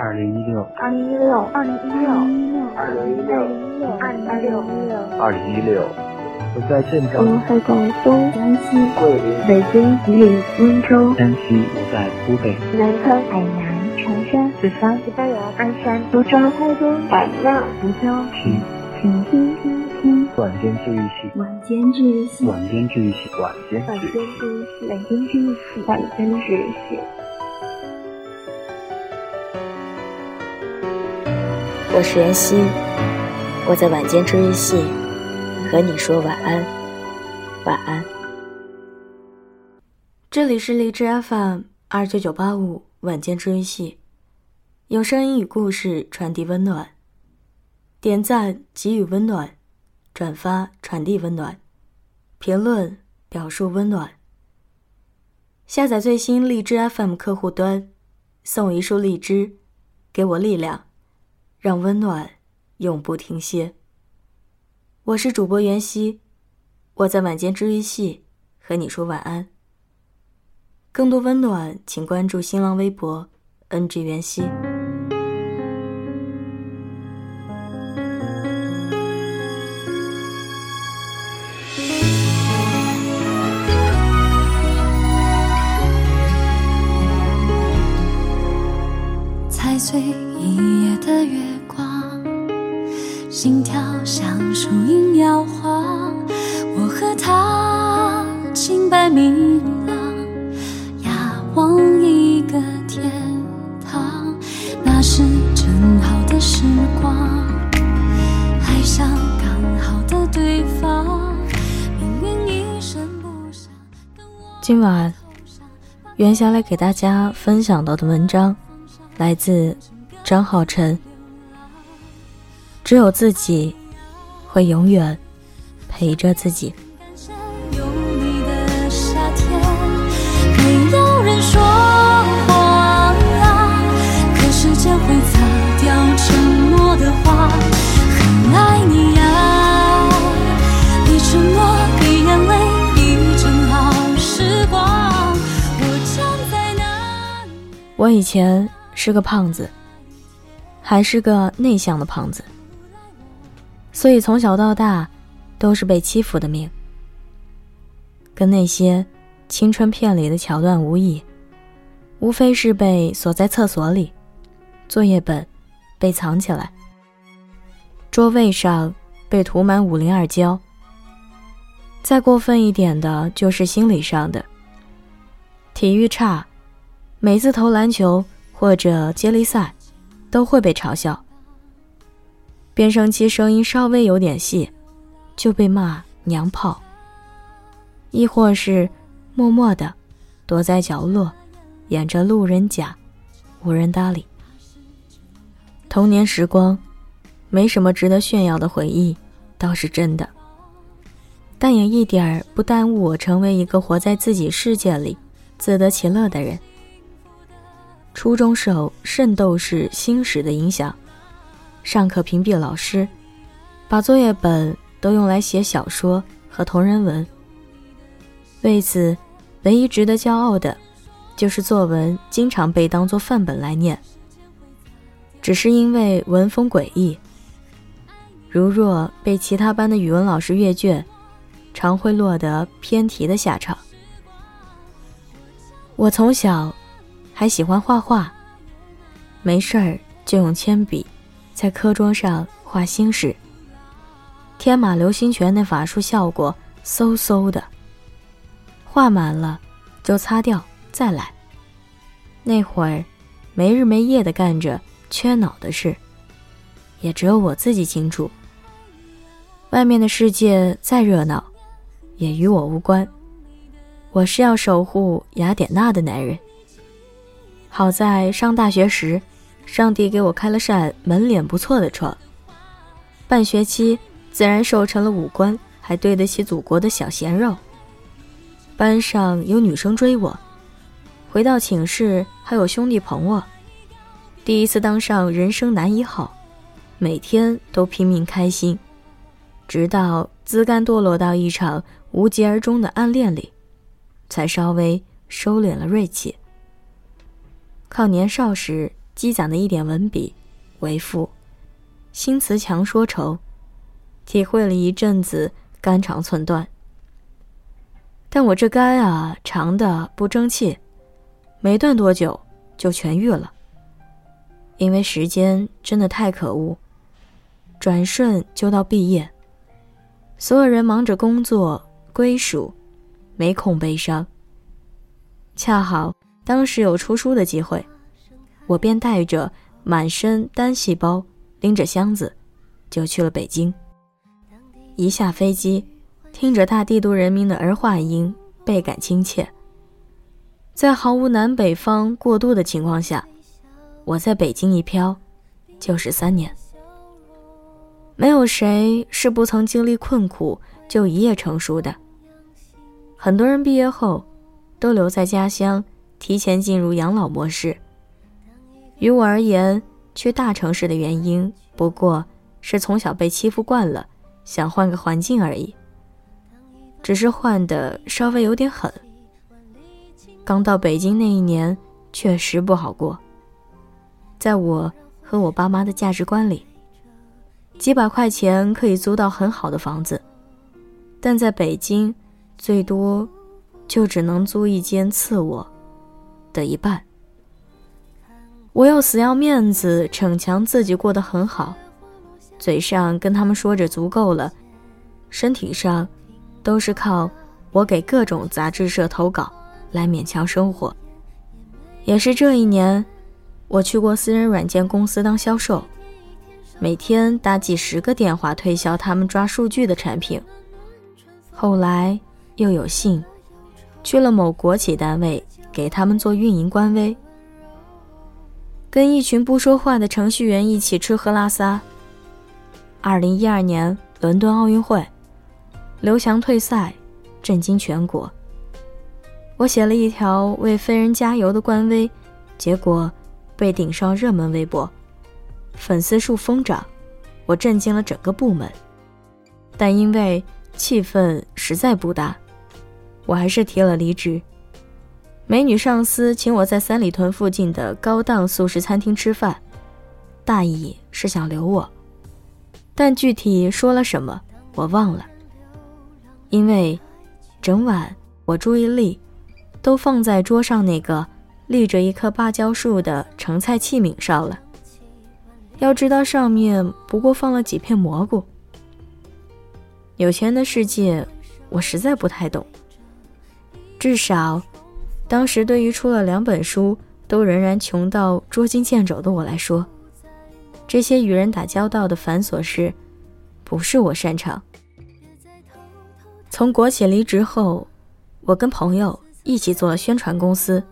二零一六，二零一六，二零一六，二零一六，二零一六，二零一六。我在镇我，在广东、江西、桂林、北京、吉林、温州、山西，我在湖北，南康、海南、长沙、四川、西班牙、鞍山、苏州、台州、版纳、福州，听请听听听晚间治愈系，晚间治愈系，晚间治愈系，晚。间治愈系，晚间治愈系，晚间治愈系。我是妍希，我在晚间治愈系和你说晚安，晚安。这里是荔枝 FM 二九九八五晚间治愈系，用声音与故事传递温暖，点赞给予温暖，转发传递温暖，评论表述温暖。下载最新荔枝 FM 客户端，送一束荔枝，给我力量。让温暖永不停歇。我是主播袁熙，我在晚间治愈系和你说晚安。更多温暖，请关注新浪微博 “ng 袁熙”。碎一夜的月光，心跳像树影摇晃。我和他清白明朗，仰望一个天堂。那是正好的时光，爱上刚好的对方。命运一声不响，跟我今晚，袁霞来给大家分享到的文章，来自张浩辰。只有自己，会永远陪着自己。感谢有你的夏天，没有人说谎啊，可时间会擦掉沉默的话。很爱你呀，你沉默，你眼泪，你正好时光。我站在那里。我以前是个胖子，还是个内向的胖子，所以从小到大都是被欺负的命，跟那些青春片里的桥段无异，无非是被锁在厕所里，作业本被藏起来，桌位上被涂满五零二胶，再过分一点的就是心理上的，体育差。每次投篮球或者接力赛，都会被嘲笑。变声期声音稍微有点细，就被骂娘炮。亦或是默默的躲在角落，演着路人甲，无人搭理。童年时光，没什么值得炫耀的回忆，倒是真的。但也一点儿不耽误我成为一个活在自己世界里、自得其乐的人。初中受圣斗士星矢的影响，上课屏蔽老师，把作业本都用来写小说和同人文。为此，唯一值得骄傲的，就是作文经常被当作范本来念。只是因为文风诡异，如若被其他班的语文老师阅卷，常会落得偏题的下场。我从小。还喜欢画画，没事儿就用铅笔在课桌上画星矢。天马流星拳那法术效果嗖嗖的，画满了就擦掉再来。那会儿没日没夜的干着缺脑的事，也只有我自己清楚。外面的世界再热闹，也与我无关。我是要守护雅典娜的男人。好在上大学时，上帝给我开了扇门脸不错的窗。半学期自然瘦成了五官还对得起祖国的小鲜肉。班上有女生追我，回到寝室还有兄弟捧我。第一次当上人生男一号，每天都拼命开心，直到自甘堕落到一场无疾而终的暗恋里，才稍微收敛了锐气。靠年少时积攒的一点文笔为赋，新词强说愁，体会了一阵子肝肠寸断。但我这肝啊，长的不争气，没断多久就痊愈了。因为时间真的太可恶，转瞬就到毕业，所有人忙着工作归属，没空悲伤。恰好当时有出书的机会，我便带着满身单细胞，拎着箱子，就去了北京。一下飞机，听着大帝都人民的儿化音，倍感亲切。在毫无南北方过渡的情况下。我在北京一飘，就是三年。没有谁是不曾经历困苦就一夜成熟的。很多人毕业后，都留在家乡，提前进入养老模式。于我而言，去大城市的原因不过是从小被欺负惯了，想换个环境而已。只是换的稍微有点狠。刚到北京那一年，确实不好过。在我和我爸妈的价值观里，几百块钱可以租到很好的房子，但在北京，最多就只能租一间次卧的一半。我又死要面子，逞强自己过得很好，嘴上跟他们说着足够了，身体上都是靠我给各种杂志社投稿来勉强生活。也是这一年。我去过私人软件公司当销售，每天打几十个电话推销他们抓数据的产品。后来又有幸去了某国企单位，给他们做运营官微，跟一群不说话的程序员一起吃喝拉撒。二零一二年伦敦奥运会，刘翔退赛，震惊全国。我写了一条为飞人加油的官微，结果。被顶上热门微博，粉丝数疯涨，我震惊了整个部门。但因为气氛实在不搭，我还是提了离职。美女上司请我在三里屯附近的高档素食餐厅吃饭，大意是想留我，但具体说了什么我忘了。因为整晚我注意力都放在桌上那个。立着一棵芭蕉树的盛菜器皿上了。要知道，上面不过放了几片蘑菇。有钱的世界，我实在不太懂。至少，当时对于出了两本书都仍然穷到捉襟见肘的我来说，这些与人打交道的繁琐事，不是我擅长。从国企离职后，我跟朋友一起做了宣传公司。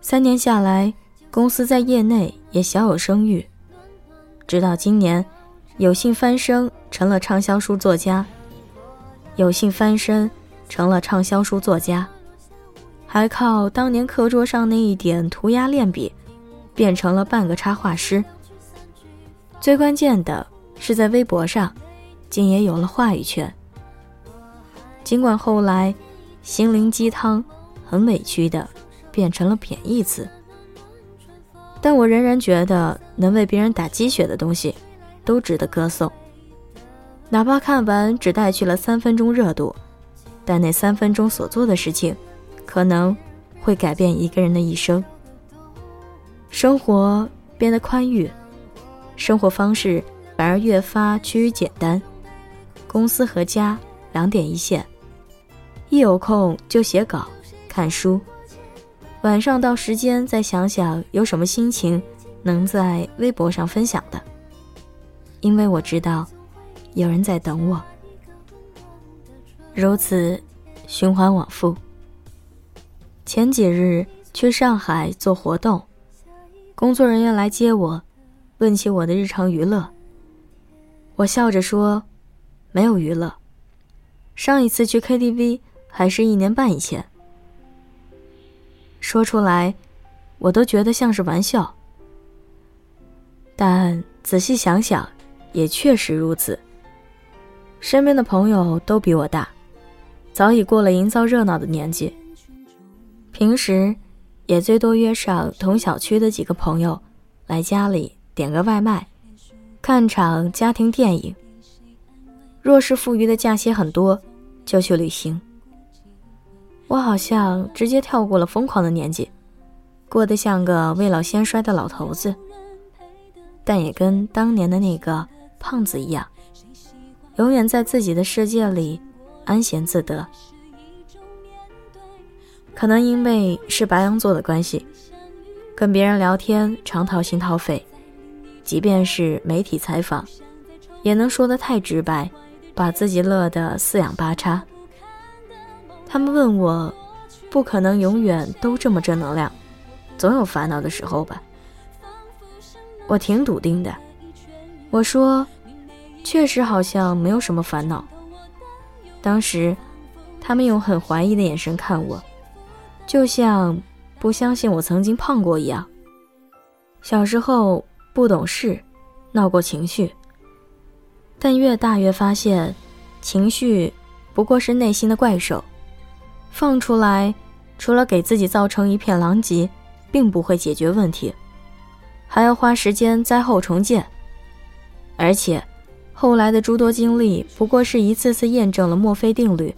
三年下来，公司在业内也小有声誉。直到今年，有幸翻身成了畅销书作家。有幸翻身成了畅销书作家，还靠当年课桌上那一点涂鸦练笔，变成了半个插画师。最关键的是，在微博上，竟也有了话语权。尽管后来，心灵鸡汤很委屈的。变成了贬义词，但我仍然觉得能为别人打鸡血的东西，都值得歌颂。哪怕看完只带去了三分钟热度，但那三分钟所做的事情，可能会改变一个人的一生。生活变得宽裕，生活方式反而越发趋于简单。公司和家两点一线，一有空就写稿、看书。晚上到时间再想想有什么心情能在微博上分享的，因为我知道有人在等我。如此循环往复。前几日去上海做活动，工作人员来接我，问起我的日常娱乐。我笑着说：“没有娱乐，上一次去 KTV 还是一年半以前。”说出来，我都觉得像是玩笑。但仔细想想，也确实如此。身边的朋友都比我大，早已过了营造热闹的年纪。平时，也最多约上同小区的几个朋友，来家里点个外卖，看场家庭电影。若是富裕的假期很多，就去旅行。我好像直接跳过了疯狂的年纪，过得像个未老先衰的老头子。但也跟当年的那个胖子一样，永远在自己的世界里安闲自得。可能因为是白羊座的关系，跟别人聊天常掏心掏肺，即便是媒体采访，也能说得太直白。把自己乐得四仰八叉。他们问我，不可能永远都这么正能量，总有烦恼的时候吧？我挺笃定的，我说，确实好像没有什么烦恼。当时，他们用很怀疑的眼神看我，就像不相信我曾经胖过一样。小时候不懂事，闹过情绪。但越大越发现，情绪不过是内心的怪兽，放出来，除了给自己造成一片狼藉，并不会解决问题，还要花时间灾后重建。而且，后来的诸多经历，不过是一次次验证了墨菲定律：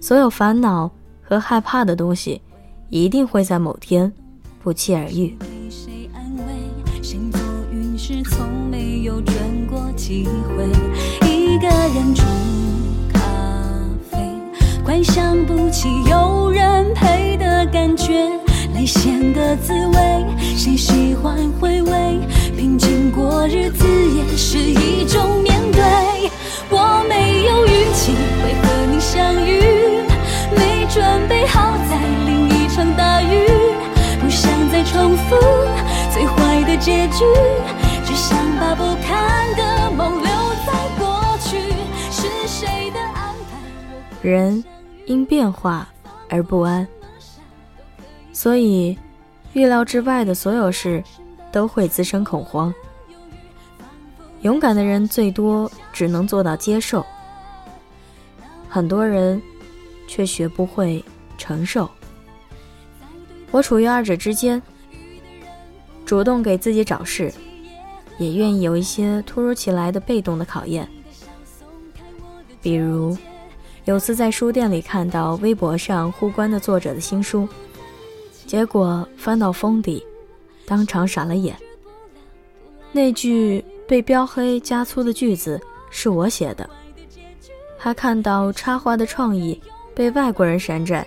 所有烦恼和害怕的东西，一定会在某天不期而遇。机会，一个人冲咖啡，幻想不起有人陪的感觉，泪腺的滋味，谁喜欢回味？平静过日子也是一种面对。我没有运气会和你相遇，准备好再淋一场大雨，不想再重复最坏的结局，只想把不堪的梦留在过去。是谁的安排。人因变化而不安，所以预料之外的所有事都会滋生恐慌。勇敢的人最多只能做到接受，很多人却学不会承受。我处于二者之间，主动给自己找事，也愿意有一些突如其来的被动的考验，比如。有次在书店里看到微博上互关的作者的新书，结果翻到封底，当场傻了眼。那句被标黑加粗的句子是我写的，还看到插画的创意被外国人山寨，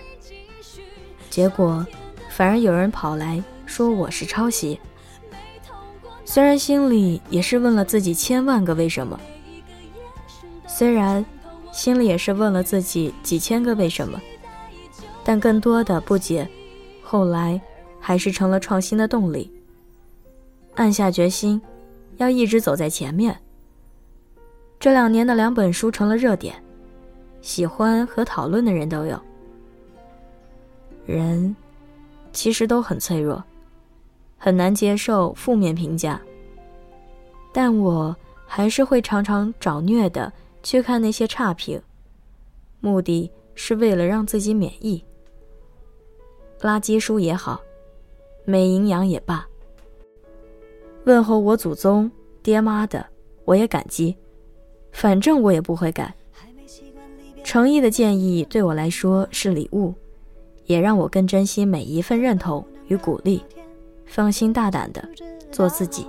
结果反而有人跑来说我是抄袭。虽然心里也是问了自己千万个为什么，虽然。心里也是问了自己几千个为什么，但更多的不解，后来还是成了创新的动力。暗下决心，要一直走在前面。这两年的两本书成了热点，喜欢和讨论的人都有。人其实都很脆弱，很难接受负面评价，但我还是会常常找虐的。去看那些差评，目的是为了让自己免疫。垃圾书也好，没营养也罢，问候我祖宗爹妈的，我也感激。反正我也不会改。诚意的建议对我来说是礼物，也让我更珍惜每一份认同与鼓励。放心大胆的做自己。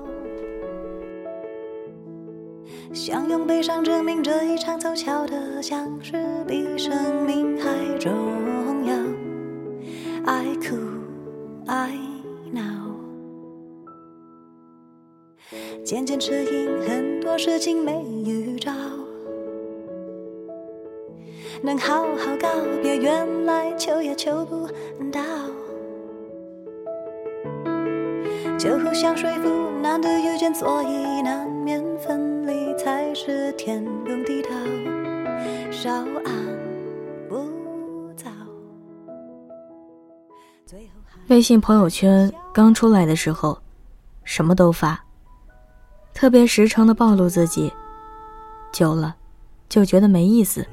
想用悲伤证明这一场凑巧的相识比生命还重要。I could, I know。渐渐适应很多事情没预兆，能好好告别原来求也求不到，就互相说服难得遇见，所以难免分离。才是天公地道，稍安勿躁。微信朋友圈刚出来的时候，什么都发，特别实诚的暴露自己，久了就觉得没意思。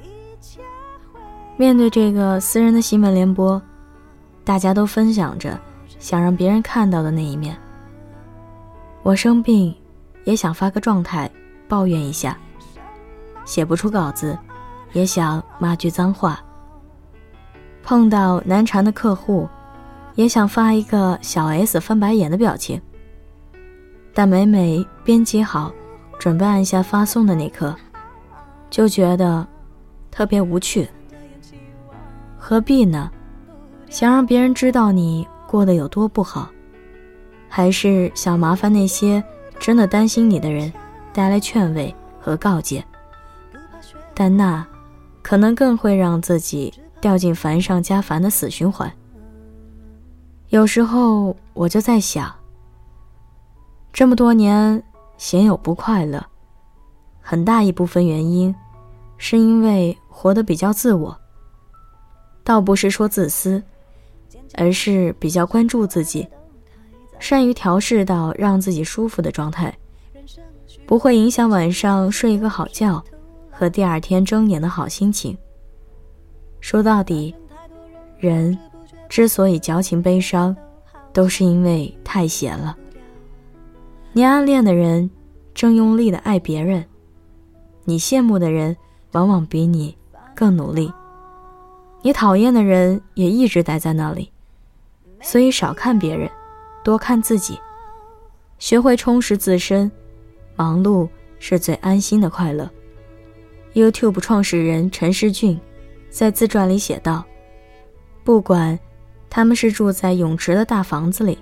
面对这个私人的新闻联播，大家都分享着想让别人看到的那一面，我生病，也想发个状态，抱怨一下。写不出稿子，也想骂句脏话。碰到难缠的客户，也想发一个小 S 翻白眼的表情。但每每编辑好，准备按下发送的那刻，就觉得特别无趣。何必呢？想让别人知道你过得有多不好。还是想麻烦那些真的担心你的人带来劝慰和告诫，但那可能更会让自己掉进烦上加烦的死循环。有时候我就在想，这么多年鲜有不快乐，很大一部分原因是因为活得比较自我，倒不是说自私，而是比较关注自己。善于调试到让自己舒服的状态，不会影响晚上睡一个好觉和第二天睁眼的好心情。说到底，人之所以矫情悲伤，都是因为太闲了。你暗恋的人正用力的爱别人，你羡慕的人往往比你更努力，你讨厌的人也一直待在那里，所以少看别人。多看自己，学会充实自身，忙碌是最安心的快乐。YouTube 创始人陈世俊在自传里写道：“不管他们是住在泳池的大房子里，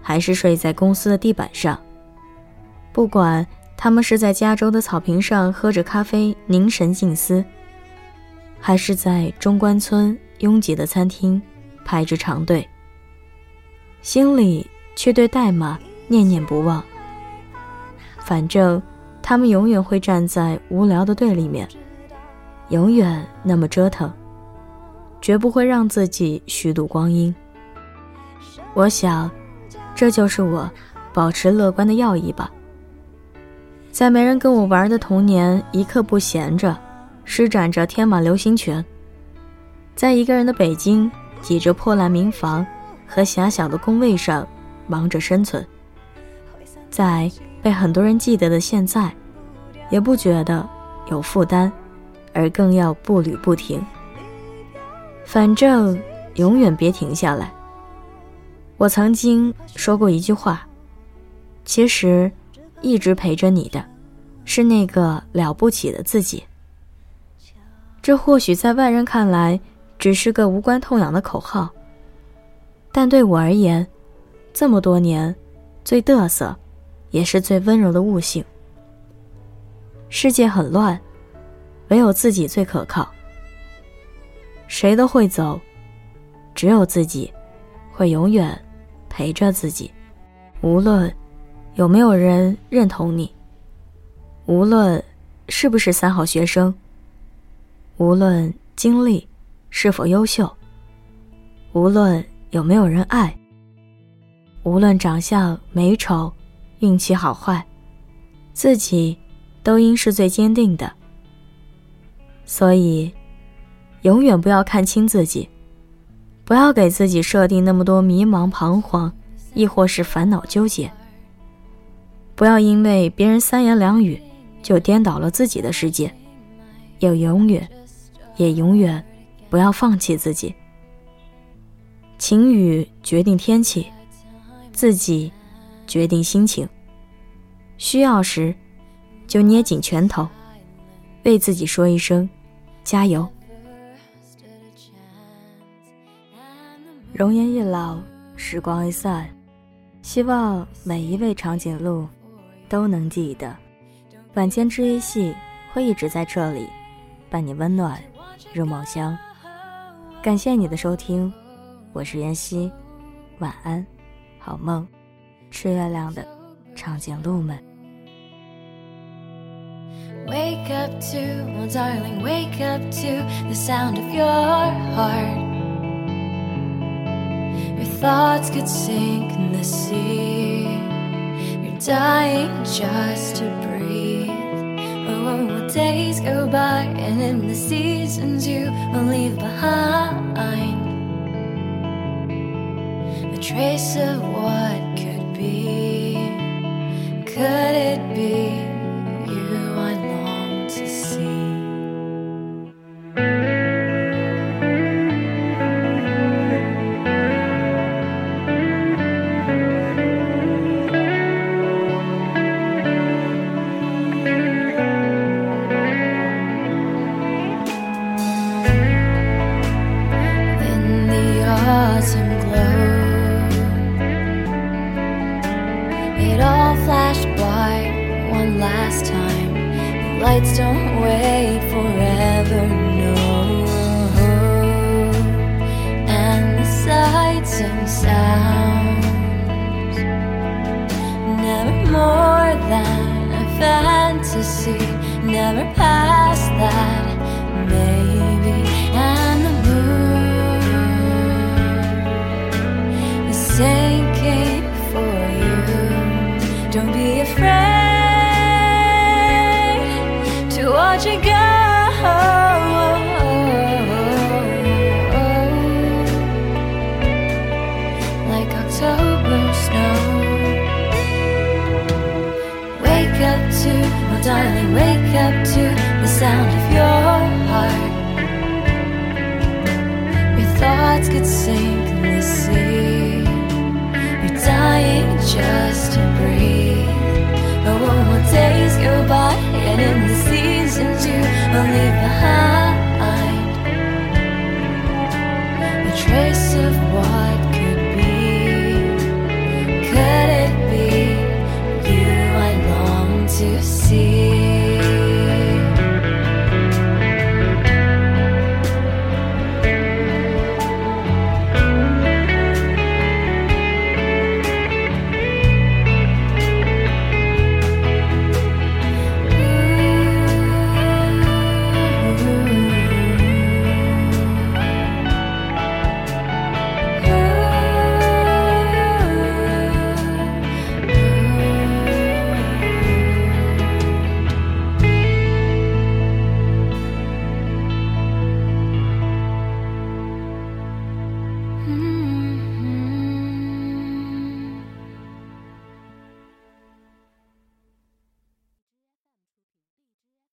还是睡在公司的地板上；不管他们是在加州的草坪上喝着咖啡凝神静思，还是在中关村拥挤的餐厅排着长队。”心里却对代码念念不忘。反正他们永远会站在无聊的队里面，永远那么折腾，绝不会让自己虚度光阴。我想，这就是我保持乐观的要义吧。在没人跟我玩的童年，一刻不闲着，施展着天马流星拳。在一个人的北京，挤着破烂民房。和狭小的工位上忙着生存，在被很多人记得的现在，也不觉得有负担，而更要步履不停。反正永远别停下来。我曾经说过一句话：其实，一直陪着你的，是那个了不起的自己。这或许在外人看来，只是个无关痛痒的口号。但对我而言，这么多年，最嘚瑟，也是最温柔的悟性。世界很乱，唯有自己最可靠。谁都会走，只有自己，会永远陪着自己。无论有没有人认同你，无论是不是三好学生，无论经历是否优秀，无论。有没有人爱？无论长相美丑，运气好坏，自己都应是最坚定的。所以，永远不要看清自己，不要给自己设定那么多迷茫、彷徨，亦或是烦恼纠结。不要因为别人三言两语就颠倒了自己的世界，也永远，也永远不要放弃自己。晴雨决定天气，自己决定心情。需要时，就捏紧拳头，为自己说一声加油。容颜一老，时光一散，希望每一位长颈鹿都能记得，晚间治愈系会一直在这里，伴你温暖入梦乡。感谢你的收听。我是妍希，晚安，好梦，吃月亮的长颈鹿们。Wake up to, oh darling, wake up to the sound of your heart. Your thoughts could sink in the sea. You're dying just to breathe. Oh, in the seasons you will leave behind A trace of what. flash by one last time. The lights don't wait forever, no. And the sights and sounds, never more than a fantasy, never past that, maybe. And the moon, the same.